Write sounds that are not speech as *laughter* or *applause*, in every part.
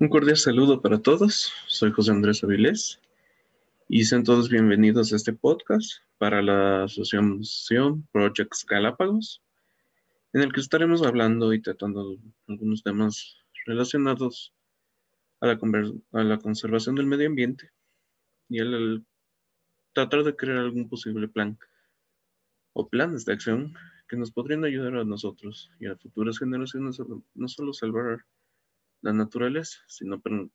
Un cordial saludo para todos. Soy José Andrés Avilés y sean todos bienvenidos a este podcast para la Asociación Projects Galápagos, en el que estaremos hablando y tratando algunos temas relacionados a la, a conservación del medio ambiente y al tratar de crear algún posible plan o planes de acción que nos podrían ayudar a nosotros y a futuras generaciones no solo salvar la naturaleza, sino para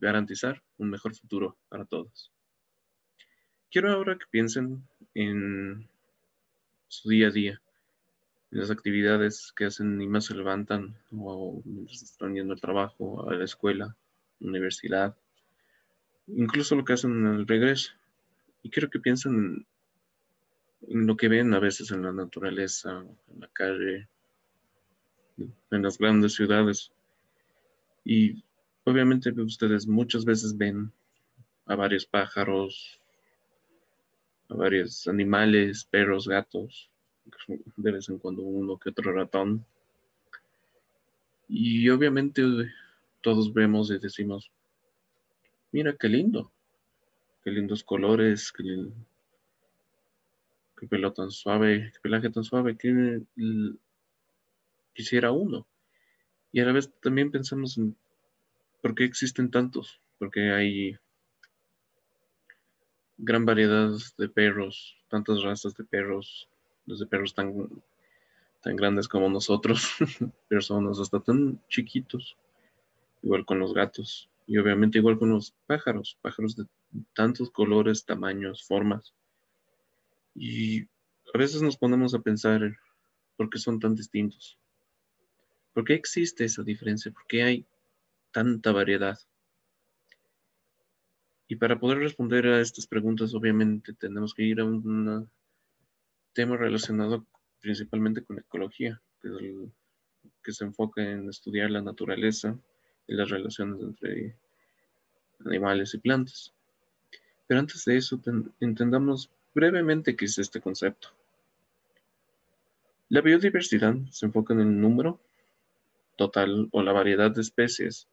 garantizar un mejor futuro para todos. Quiero ahora que piensen en su día a día, en las actividades que hacen y más se levantan o mientras están yendo al trabajo, a la escuela, universidad, incluso lo que hacen en el regreso. Y quiero que piensen en lo que ven a veces en la naturaleza, en la calle, en las grandes ciudades, y obviamente ustedes muchas veces ven a varios pájaros, a varios animales, perros, gatos, de vez en cuando uno que otro ratón. Y obviamente todos vemos y decimos, mira qué lindo, qué lindos colores, qué, qué pelo tan suave, qué pelaje tan suave, que quisiera uno. Y a la vez también pensamos en por qué existen tantos, porque hay gran variedad de perros, tantas razas de perros, desde perros tan, tan grandes como nosotros, *laughs* personas hasta tan chiquitos, igual con los gatos y obviamente igual con los pájaros, pájaros de tantos colores, tamaños, formas. Y a veces nos ponemos a pensar por qué son tan distintos. ¿Por qué existe esa diferencia? ¿Por qué hay tanta variedad? Y para poder responder a estas preguntas, obviamente tenemos que ir a un tema relacionado principalmente con ecología, que, se enfoca en estudiar la naturaleza y las relaciones entre animales y plantas. Pero antes de eso, entendamos brevemente qué es este concepto. La biodiversidad se enfoca en el número total o la variedad de especies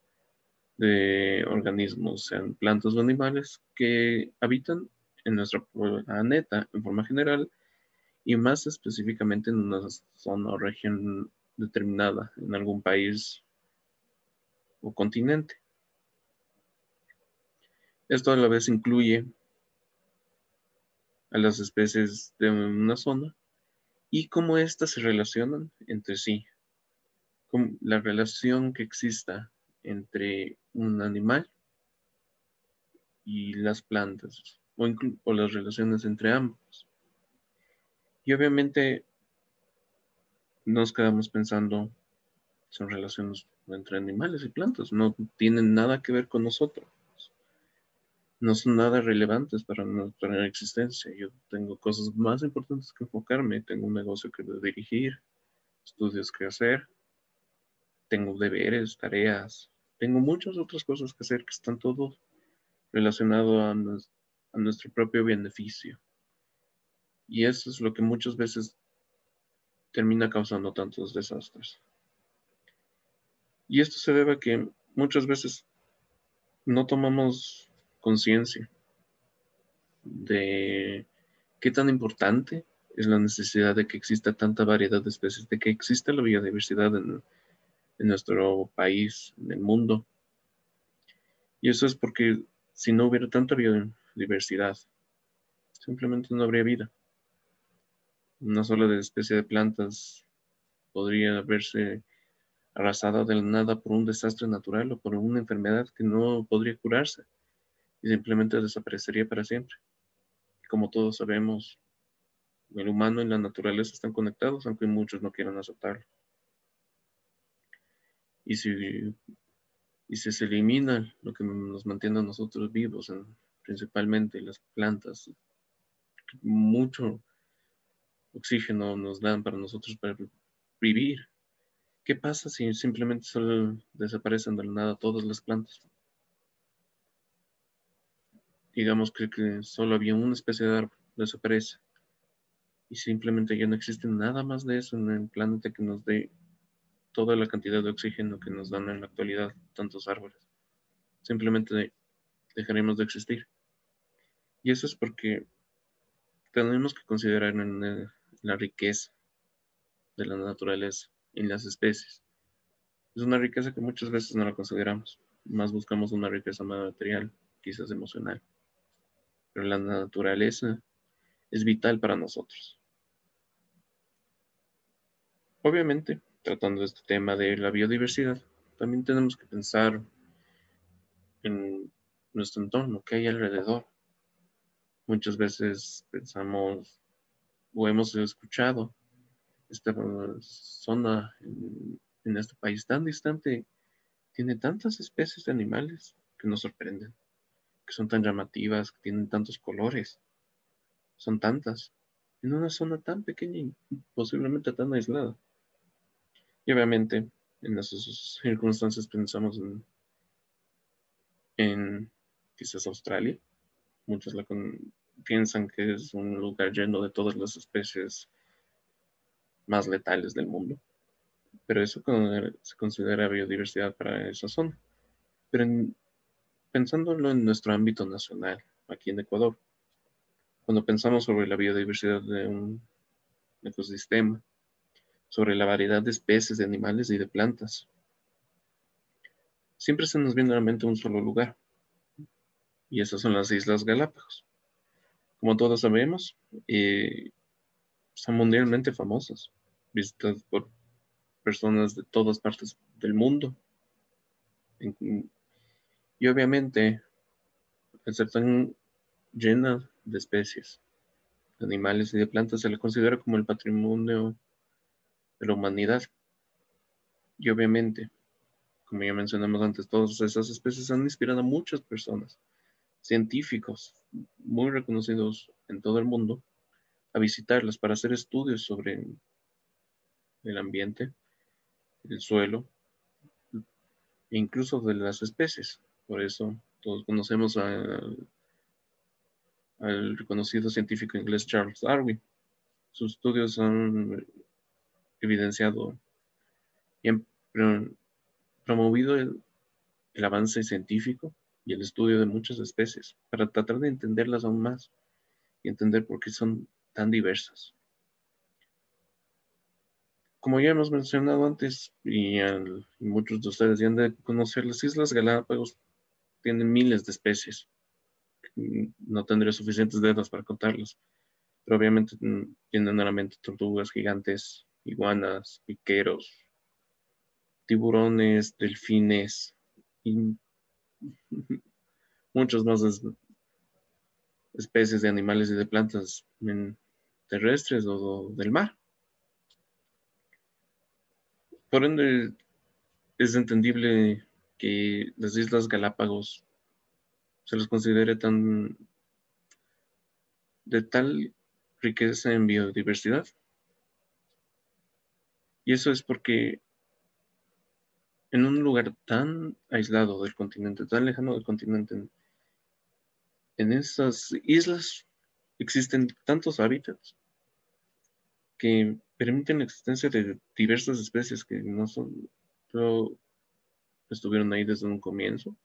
de organismos, sean plantas o animales, que habitan en nuestro planeta en forma general y más específicamente en una zona o región determinada, en algún país o continente. Esto a la vez incluye a las especies de una zona y cómo éstas se relacionan entre sí, la relación que exista entre un animal y las plantas o, o las relaciones entre ambos. Y obviamente nos quedamos pensando, son relaciones entre animales y plantas, no tienen nada que ver con nosotros. No son nada relevantes para nuestra existencia. Yo tengo cosas más importantes que enfocarme, tengo un negocio que dirigir, estudios que hacer, tengo deberes, tareas, tengo muchas otras cosas que hacer que están todos relacionados a, nuestro propio beneficio. Y eso es lo que muchas veces termina causando tantos desastres. Y esto se debe a que muchas veces no tomamos conciencia de qué tan importante es la necesidad de que exista tanta variedad de especies, de que exista la biodiversidad en, en nuestro país, en el mundo. Y eso es porque si no hubiera tanta biodiversidad, simplemente no habría vida. Una sola especie de plantas podría verse arrasada de la nada por un desastre natural o por una enfermedad que no podría curarse y simplemente desaparecería para siempre. Como todos sabemos, el humano y la naturaleza están conectados, aunque muchos no quieran aceptarlo. Y si, y se elimina lo que nos mantiene a nosotros vivos, principalmente las plantas, mucho oxígeno nos dan para nosotros para vivir. ¿Qué pasa si simplemente solo desaparecen de la nada todas las plantas? Digamos que, que solo había una especie de árbol, desaparece. Y simplemente ya no existe nada más de eso en el planeta que nos dé toda la cantidad de oxígeno que nos dan en la actualidad tantos árboles. Simplemente dejaremos de existir. Y eso es porque tenemos que considerar la riqueza de la naturaleza en las especies. Es una riqueza que muchas veces no la consideramos. Más buscamos una riqueza material, quizás emocional. Pero la naturaleza es vital para nosotros. Obviamente, tratando este tema de la biodiversidad, también tenemos que pensar en nuestro entorno, que hay alrededor. Muchas veces pensamos o hemos escuchado esta zona en, este país tan distante tiene tantas especies de animales que nos sorprenden, que son tan llamativas, que tienen tantos colores, son tantas, en una zona tan pequeña y posiblemente tan aislada. Y obviamente en esas circunstancias pensamos en, en quizás Australia. Muchos la piensan que es un lugar lleno de todas las especies más letales del mundo. Pero eso se considera biodiversidad para esa zona. Pero pensándolo en nuestro ámbito nacional, aquí en Ecuador, cuando pensamos sobre la biodiversidad de un ecosistema, sobre la variedad de especies de animales y de plantas, siempre se nos viene a la mente un solo lugar, y esas son las Islas Galápagos. Como todos sabemos, eh, son mundialmente famosas, visitadas por personas de todas partes del mundo. Y obviamente, al ser tan llena de especies, de animales y de plantas, se le considera como el patrimonio de la humanidad. Y obviamente, como ya mencionamos antes, todas esas especies han inspirado a muchas personas científicos muy reconocidos en todo el mundo a visitarlas para hacer estudios sobre el ambiente, el suelo e incluso de las especies. Por eso todos conocemos al reconocido científico inglés Charles Darwin. Sus estudios han evidenciado y han promovido el avance científico y el estudio de muchas especies para tratar de entenderlas aún más y entender por qué son tan diversas. Como ya hemos mencionado antes, y, muchos de ustedes ya han de conocer, las Islas Galápagos tienen miles de especies. No tendré suficientes dedos para contarlos, pero obviamente mm, tienen a tortugas gigantes, iguanas, piqueros, tiburones, delfines, y *laughs* muchas más especies de animales y de plantas terrestres o del mar. Por ende, es entendible que las Islas Galápagos se les considere tan de tal riqueza en biodiversidad. Y eso es porque en un lugar tan aislado del continente, tan lejano del continente, en, esas islas existen tantos hábitats que permiten la existencia de diversas especies que no son, estuvieron ahí desde un comienzo,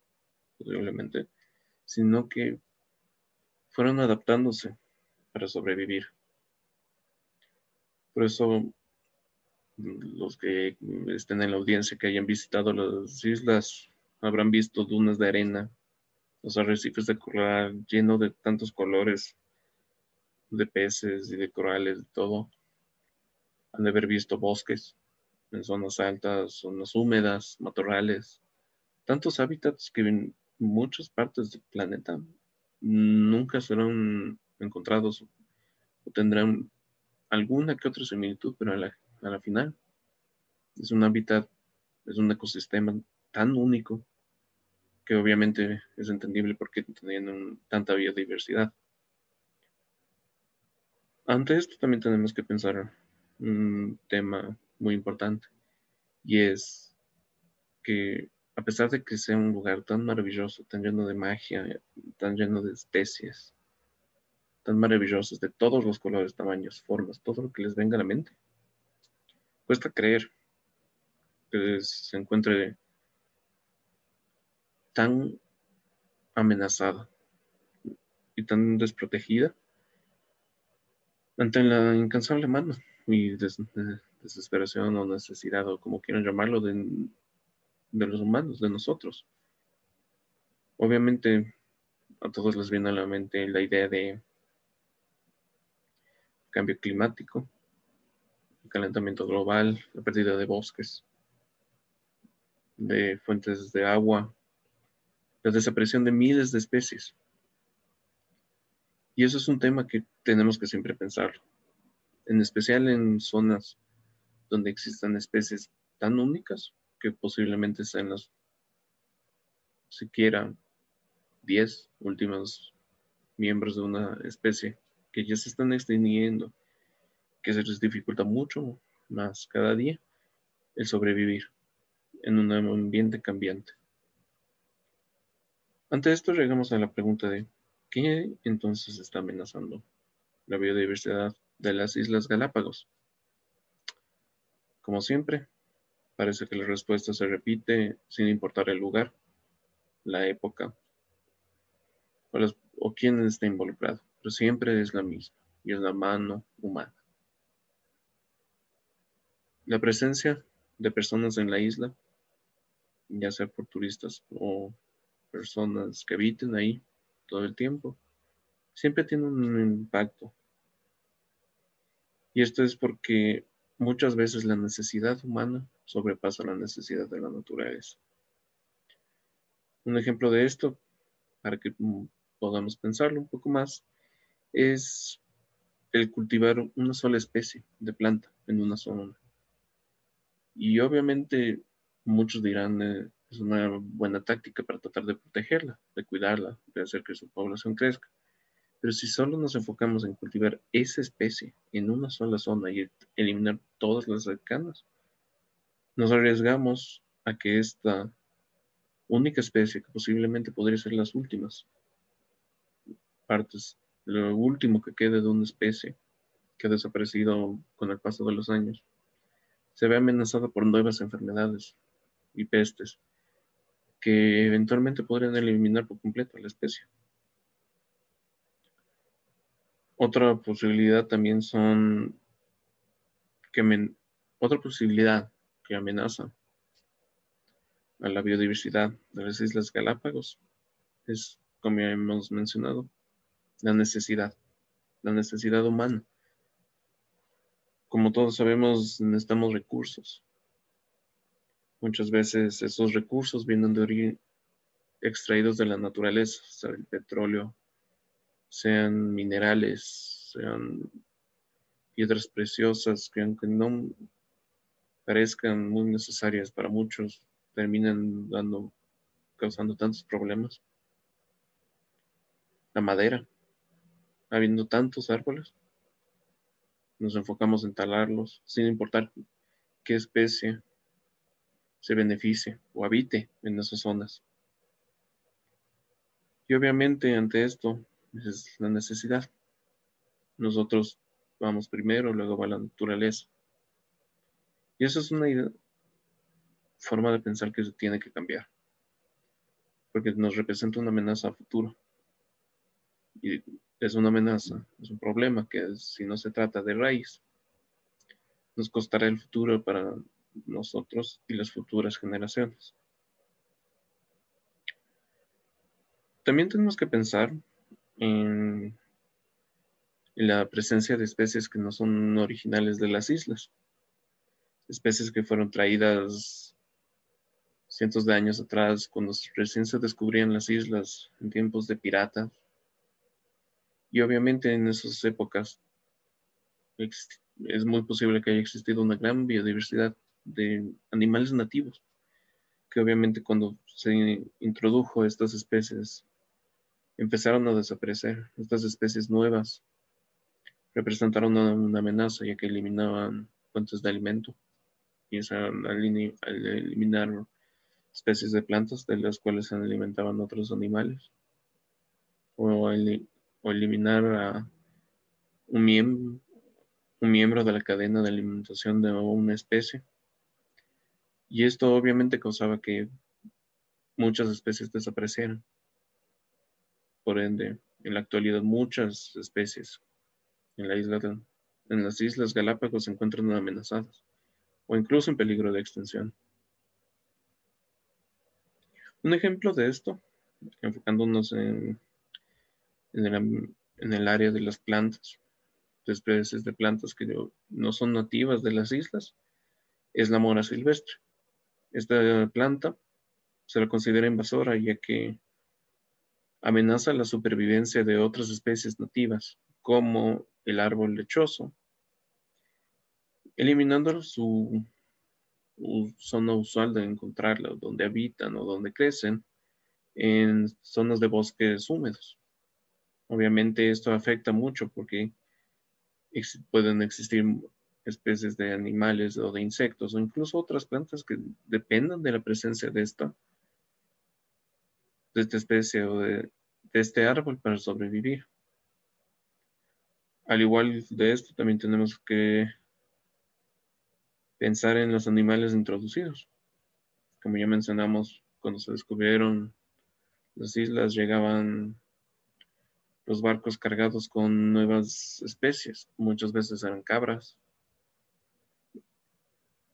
posiblemente, sino que fueron adaptándose para sobrevivir. Por eso los que estén en la audiencia que hayan visitado las islas habrán visto dunas de arena, los arrecifes de coral lleno de tantos colores de peces y de corales, de todo. Han de haber visto bosques en zonas altas, zonas húmedas, matorrales, tantos hábitats que en muchas partes del planeta nunca serán encontrados o tendrán alguna que otra similitud, pero a la a la final. Es un hábitat, es un ecosistema tan único que obviamente es entendible porque tienen tanta biodiversidad. Ante esto también tenemos que pensar un tema muy importante y es que a pesar de que sea un lugar tan maravilloso, tan lleno de magia, tan lleno de especies, tan maravillosos de todos los colores, tamaños, formas, todo lo que les venga a la mente, Cuesta creer que se encuentre tan amenazada y tan desprotegida ante la incansable mano y desesperación o necesidad o como quieran llamarlo de, de los humanos, de nosotros. Obviamente a todos les viene a la mente la idea de cambio climático, calentamiento global, la pérdida de bosques, de fuentes de agua, la desaparición de miles de especies. Y eso es un tema que tenemos que siempre pensar, en especial en zonas donde existan especies tan únicas que posiblemente sean las siquiera 10 últimos miembros de una especie que ya se están extinguiendo, que se les dificulta mucho más cada día el sobrevivir en un ambiente cambiante. Ante esto llegamos a la pregunta de ¿qué entonces está amenazando la biodiversidad de las Islas Galápagos? Como siempre, parece que la respuesta se repite sin importar el lugar, la época o, o quién está involucrado, pero siempre es la misma y es la mano humana. La presencia de personas en la isla, ya sea por turistas o personas que habiten ahí todo el tiempo, siempre tiene un impacto. Y esto es porque muchas veces la necesidad humana sobrepasa la necesidad de la naturaleza. Un ejemplo de esto, para que podamos pensarlo un poco más, es el cultivar una sola especie de planta en una zona. Y obviamente muchos dirán, eh, es una buena táctica para tratar de protegerla, de cuidarla, de hacer que su población crezca. Pero si solo nos enfocamos en cultivar esa especie en una sola zona y eliminar todas las cercanas, nos arriesgamos a que esta única especie, que posiblemente podría ser las últimas partes, lo último que quede de una especie que ha desaparecido con el paso de los años, se ve amenazada por nuevas enfermedades y pestes que eventualmente podrían eliminar por completo a la especie. Otra posibilidad también son que otra posibilidad que amenaza a la biodiversidad de las Islas Galápagos es, como ya hemos mencionado, la necesidad, la necesidad humana. Como todos sabemos, necesitamos recursos. Muchas veces esos recursos vienen de origen extraídos de la naturaleza, sea el petróleo, sean minerales, sean piedras preciosas que aunque no parezcan muy necesarias para muchos, terminan dando, causando tantos problemas. La madera, habiendo tantos árboles, nos enfocamos en talarlos, sin importar qué especie se beneficie o habite en esas zonas. Y obviamente ante esto es la necesidad. Nosotros vamos primero, luego va la naturaleza. Y eso es una forma de pensar que se tiene que cambiar, porque nos representa una amenaza a futuro. Y es una amenaza, es un problema que si no se trata de raíz, nos costará el futuro para nosotros y las futuras generaciones. También tenemos que pensar en la presencia de especies que no son originales de las islas, especies que fueron traídas cientos de años atrás, cuando recién se descubrían las islas en tiempos de piratas y obviamente en esas épocas es muy posible que haya existido una gran biodiversidad de animales nativos, que obviamente cuando se introdujo estas especies empezaron a desaparecer. Estas especies nuevas representaron una, amenaza ya que eliminaban fuentes de alimento y al eliminar especies de plantas de las cuales se alimentaban otros animales o eliminar a un miembro, de la cadena de alimentación de una especie, Y esto obviamente causaba que muchas especies desaparecieran. Por ende, en la actualidad muchas especies en, en las Islas Galápagos se encuentran amenazadas o incluso en peligro de extinción. Un ejemplo de esto, enfocándonos en, en, el, área de las plantas, especies de plantas que no son nativas de las islas, es la mora silvestre. Esta planta se la considera invasora ya que amenaza la supervivencia de otras especies nativas, como el árbol lechoso, eliminando su, zona usual de encontrarla, donde habitan o donde crecen, en zonas de bosques húmedos. Obviamente esto afecta mucho porque pueden existir especies de animales o de insectos o incluso otras plantas que dependan de la presencia de esta, de esta especie o de, de este árbol para sobrevivir. Al igual de esto, también tenemos que pensar en los animales introducidos. Como ya mencionamos, cuando se descubrieron las islas, llegaban los barcos cargados con nuevas especies. Muchas veces eran cabras.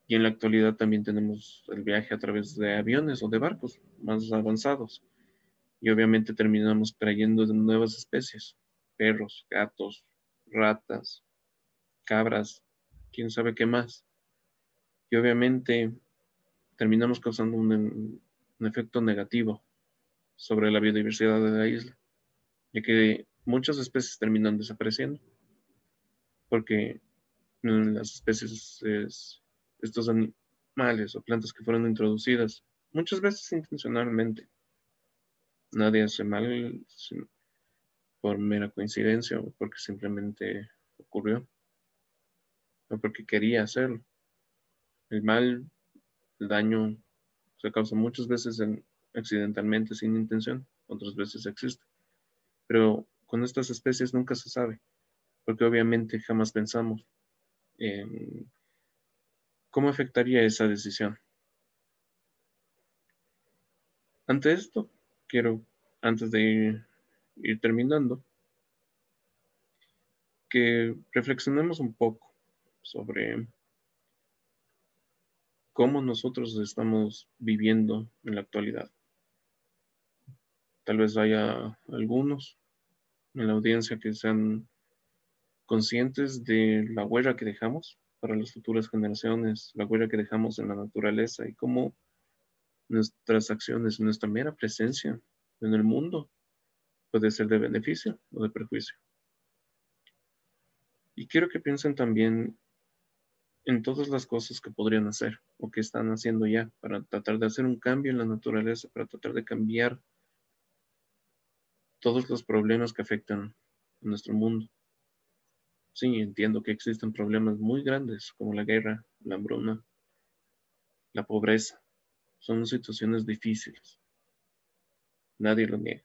Y en la actualidad también tenemos el viaje a través de aviones o de barcos más avanzados. Y obviamente terminamos trayendo nuevas especies. Perros, gatos, ratas, cabras, quién sabe qué más. Y obviamente terminamos causando un, efecto negativo sobre la biodiversidad de la isla, ya que muchas especies terminan desapareciendo, porque las especies, estos animales o plantas que fueron introducidas, muchas veces intencionalmente, nadie hace mal por mera coincidencia o porque simplemente ocurrió o porque quería hacerlo. El mal, el daño se causa muchas veces accidentalmente sin intención, otras veces existe. Pero con estas especies nunca se sabe, porque obviamente jamás pensamos en cómo afectaría esa decisión. Ante esto, quiero, antes de ir ir terminando, que reflexionemos un poco sobre cómo nosotros estamos viviendo en la actualidad. Tal vez haya algunos en la audiencia que sean conscientes de la huella que dejamos para las futuras generaciones, la huella que dejamos en la naturaleza y cómo nuestras acciones, nuestra mera presencia en el mundo puede ser de beneficio o de perjuicio. Y quiero que piensen también en todas las cosas que podrían hacer o que están haciendo ya para tratar de hacer un cambio en la naturaleza, para tratar de cambiar todos los problemas que afectan a nuestro mundo. Sí, entiendo que existen problemas muy grandes como la guerra, la hambruna, la pobreza. Son situaciones difíciles. Nadie lo niega.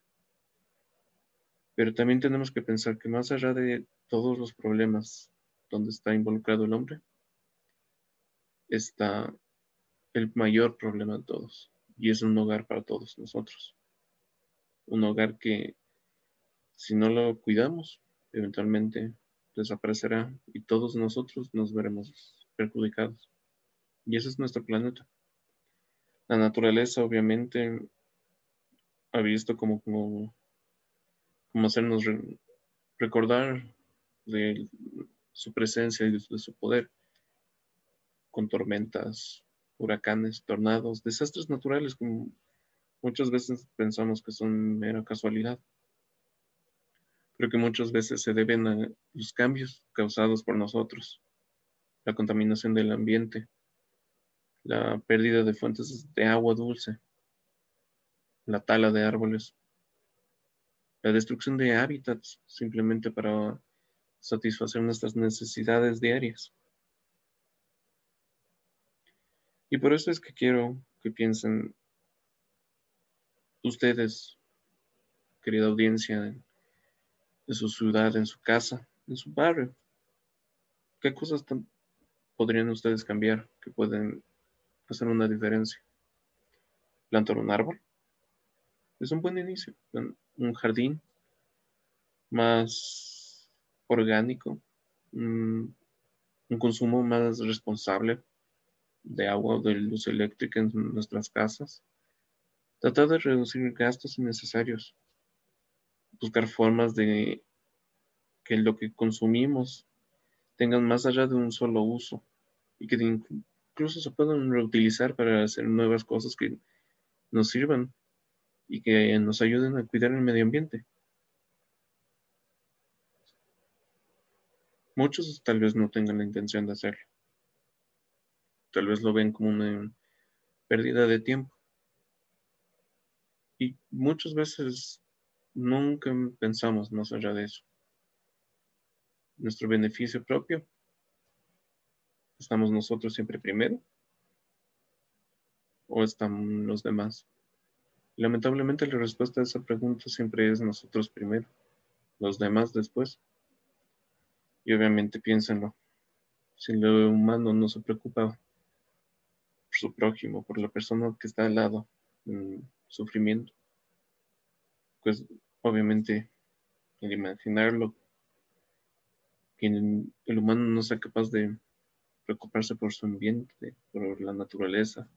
Pero también tenemos que pensar que más allá de todos los problemas donde está involucrado el hombre, está el mayor problema de todos, y es un hogar para todos nosotros. Un hogar que, si no lo cuidamos, eventualmente desaparecerá y todos nosotros nos veremos perjudicados. Y ese es nuestro planeta. La naturaleza, obviamente, ha visto como, como hacernos recordar de su presencia y de su poder, con tormentas, huracanes, tornados, desastres naturales, como muchas veces pensamos que son mera casualidad, pero que muchas veces se deben a los cambios causados por nosotros, la contaminación del ambiente, la pérdida de fuentes de agua dulce, la tala de árboles, la destrucción de hábitats simplemente para satisfacer nuestras necesidades diarias. Y por eso es que quiero que piensen ustedes, querida audiencia, en, su ciudad, en su casa, en su barrio. ¿Qué cosas podrían ustedes cambiar que pueden hacer una diferencia. Plantar un árbol es un buen inicio. Un jardín más orgánico, un consumo más responsable de agua o de luz eléctrica en nuestras casas. Tratar de reducir gastos innecesarios. Buscar formas de que lo que consumimos tengan más allá de un solo uso y que incluso se puedan reutilizar para hacer nuevas cosas que nos sirvan y que nos ayuden a cuidar el medio ambiente. Muchos tal vez no tengan la intención de hacerlo. Tal vez lo ven como una pérdida de tiempo. Y muchas veces nunca pensamos más allá de eso. Nuestro beneficio propio. ¿Estamos nosotros siempre primero? ¿O están los demás? Lamentablemente la respuesta a esa pregunta siempre es nosotros primero, los demás después. Y obviamente piénsenlo. Si lo humano no se preocupa por su prójimo, por la persona que está al lado en sufrimiento, pues obviamente el imaginarlo, que el humano no sea capaz de preocuparse por su ambiente, por la naturaleza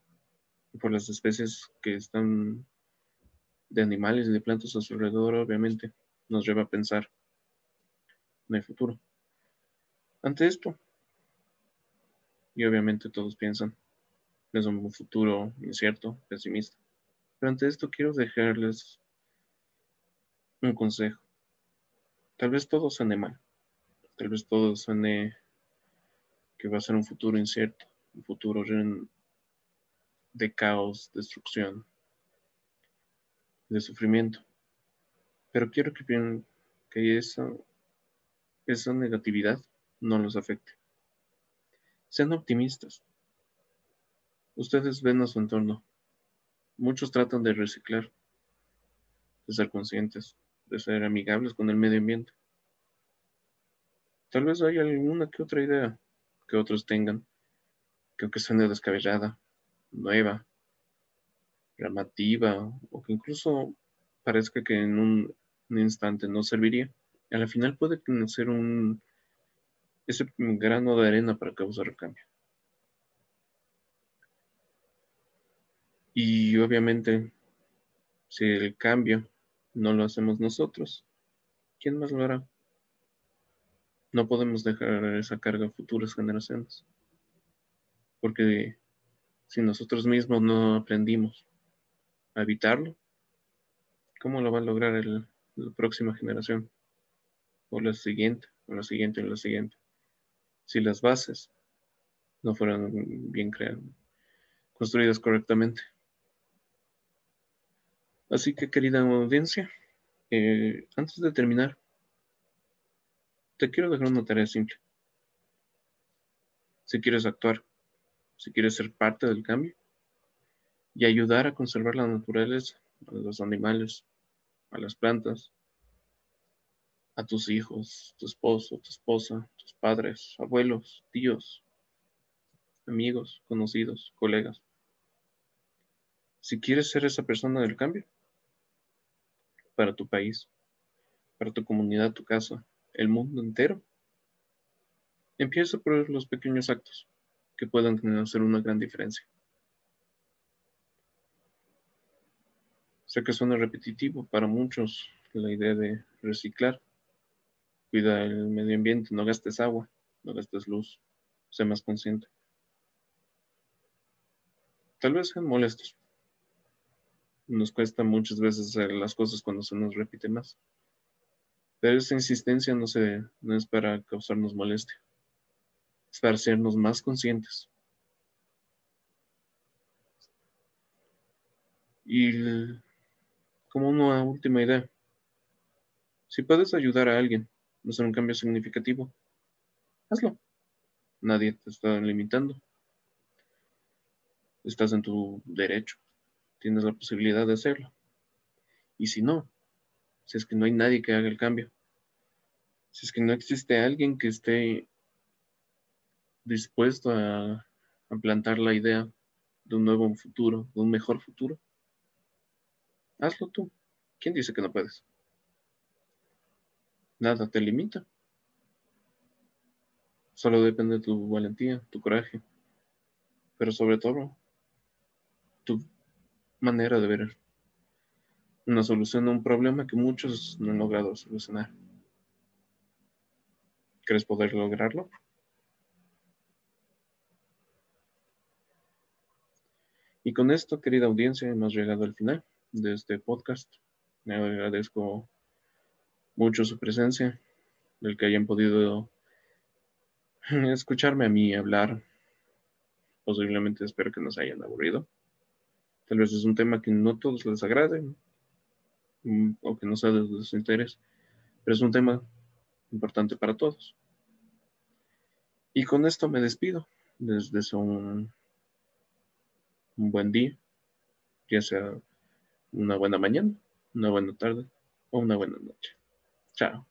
por las especies que están de animales y de plantas a su alrededor, obviamente, nos lleva a pensar en el futuro. Ante esto, y obviamente todos piensan, es un futuro incierto, pesimista, pero ante esto quiero dejarles un consejo. Tal vez todo suene mal, tal vez todo suene que va a ser un futuro incierto, un futuro de caos, destrucción, de sufrimiento. Pero quiero que, que esa, esa negatividad no los afecte. Sean optimistas. Ustedes ven a su entorno. Muchos tratan de reciclar, de ser conscientes, de ser amigables con el medio ambiente. Tal vez haya alguna que otra idea que otros tengan, que aunque suene descabellada, nueva, llamativa, o que incluso parezca que en un, un instante no serviría, a la final puede ser un ese grano de arena para causar el cambio. Y obviamente, si el cambio no lo hacemos nosotros, ¿quién más lo hará? No podemos dejar esa carga a futuras generaciones. Porque si nosotros mismos no aprendimos a evitarlo, ¿cómo lo va a lograr la próxima generación? O la siguiente, o la siguiente, o la siguiente si las bases no fueran bien creadas, construidas correctamente. Así que, querida audiencia, eh, antes de terminar, te quiero dejar una tarea simple. Si quieres actuar, si quieres ser parte del cambio y ayudar a conservar la naturaleza, a los animales, a las plantas, a tus hijos, tu esposo, tu esposa, tus padres, abuelos, tíos, amigos, conocidos, colegas. Si quieres ser esa persona del cambio, para tu país, para tu comunidad, tu casa, el mundo entero, empieza por los pequeños actos que puedan hacer una gran diferencia. Sé que suena repetitivo para muchos la idea de reciclar, Cuida el medio ambiente, no gastes agua, no gastes luz, sé más consciente. Tal vez sean molestos. Nos cuesta muchas veces hacer las cosas cuando se nos repite más. Pero esa insistencia no, se, no es para causarnos molestia, es para hacernos más conscientes. Y como una última idea, si puedes ayudar a alguien, no hacer un cambio significativo, hazlo. Nadie te está limitando. Estás en tu derecho. Tienes la posibilidad de hacerlo. Y si no, si es que no hay nadie que haga el cambio, si es que no existe alguien que esté dispuesto a, plantar la idea de un nuevo futuro, de un mejor futuro, hazlo tú. ¿Quién dice que no puedes? Nada te limita. Solo depende de tu valentía, tu coraje, pero sobre todo tu manera de ver una solución a un problema que muchos no han logrado solucionar. ¿Crees poder lograrlo? Y con esto, querida audiencia, hemos llegado al final de este podcast. Le agradezco mucho su presencia, el que hayan podido escucharme a mí hablar. Posiblemente espero que nos hayan aburrido. Tal vez es un tema que no todos les agrade mm, o que no sea de su interés, pero es un tema importante para todos. Y con esto me despido. Les deseo un, un buen día, ya sea una buena mañana, una buena tarde o una buena noche. Chao.